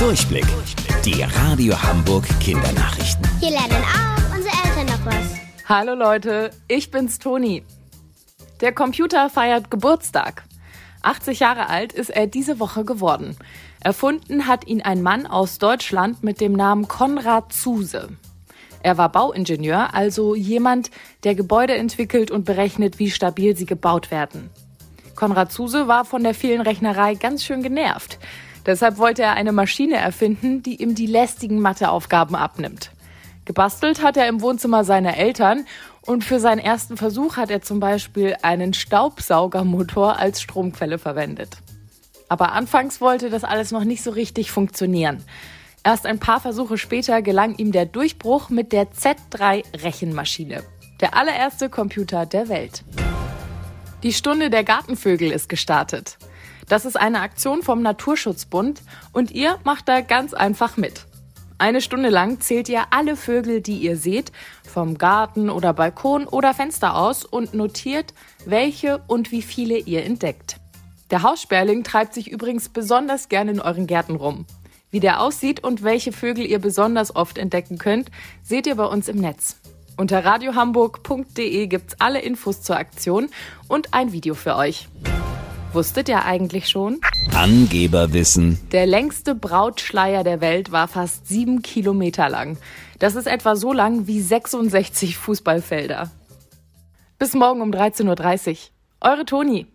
Durchblick. Die Radio Hamburg Kindernachrichten. Hier lernen auch unsere Eltern noch was. Hallo Leute, ich bin's Toni. Der Computer feiert Geburtstag. 80 Jahre alt ist er diese Woche geworden. Erfunden hat ihn ein Mann aus Deutschland mit dem Namen Konrad Zuse. Er war Bauingenieur, also jemand, der Gebäude entwickelt und berechnet, wie stabil sie gebaut werden. Konrad Zuse war von der vielen Rechnerei ganz schön genervt. Deshalb wollte er eine Maschine erfinden, die ihm die lästigen Matheaufgaben abnimmt. Gebastelt hat er im Wohnzimmer seiner Eltern und für seinen ersten Versuch hat er zum Beispiel einen Staubsaugermotor als Stromquelle verwendet. Aber anfangs wollte das alles noch nicht so richtig funktionieren. Erst ein paar Versuche später gelang ihm der Durchbruch mit der Z3 Rechenmaschine, der allererste Computer der Welt. Die Stunde der Gartenvögel ist gestartet. Das ist eine Aktion vom Naturschutzbund und ihr macht da ganz einfach mit. Eine Stunde lang zählt ihr alle Vögel, die ihr seht, vom Garten oder Balkon oder Fenster aus und notiert, welche und wie viele ihr entdeckt. Der Haussperling treibt sich übrigens besonders gerne in euren Gärten rum. Wie der aussieht und welche Vögel ihr besonders oft entdecken könnt, seht ihr bei uns im Netz. Unter radiohamburg.de gibt's alle Infos zur Aktion und ein Video für euch. Wusstet ihr eigentlich schon? Angeberwissen. Der längste Brautschleier der Welt war fast sieben Kilometer lang. Das ist etwa so lang wie 66 Fußballfelder. Bis morgen um 13.30 Uhr. Eure Toni.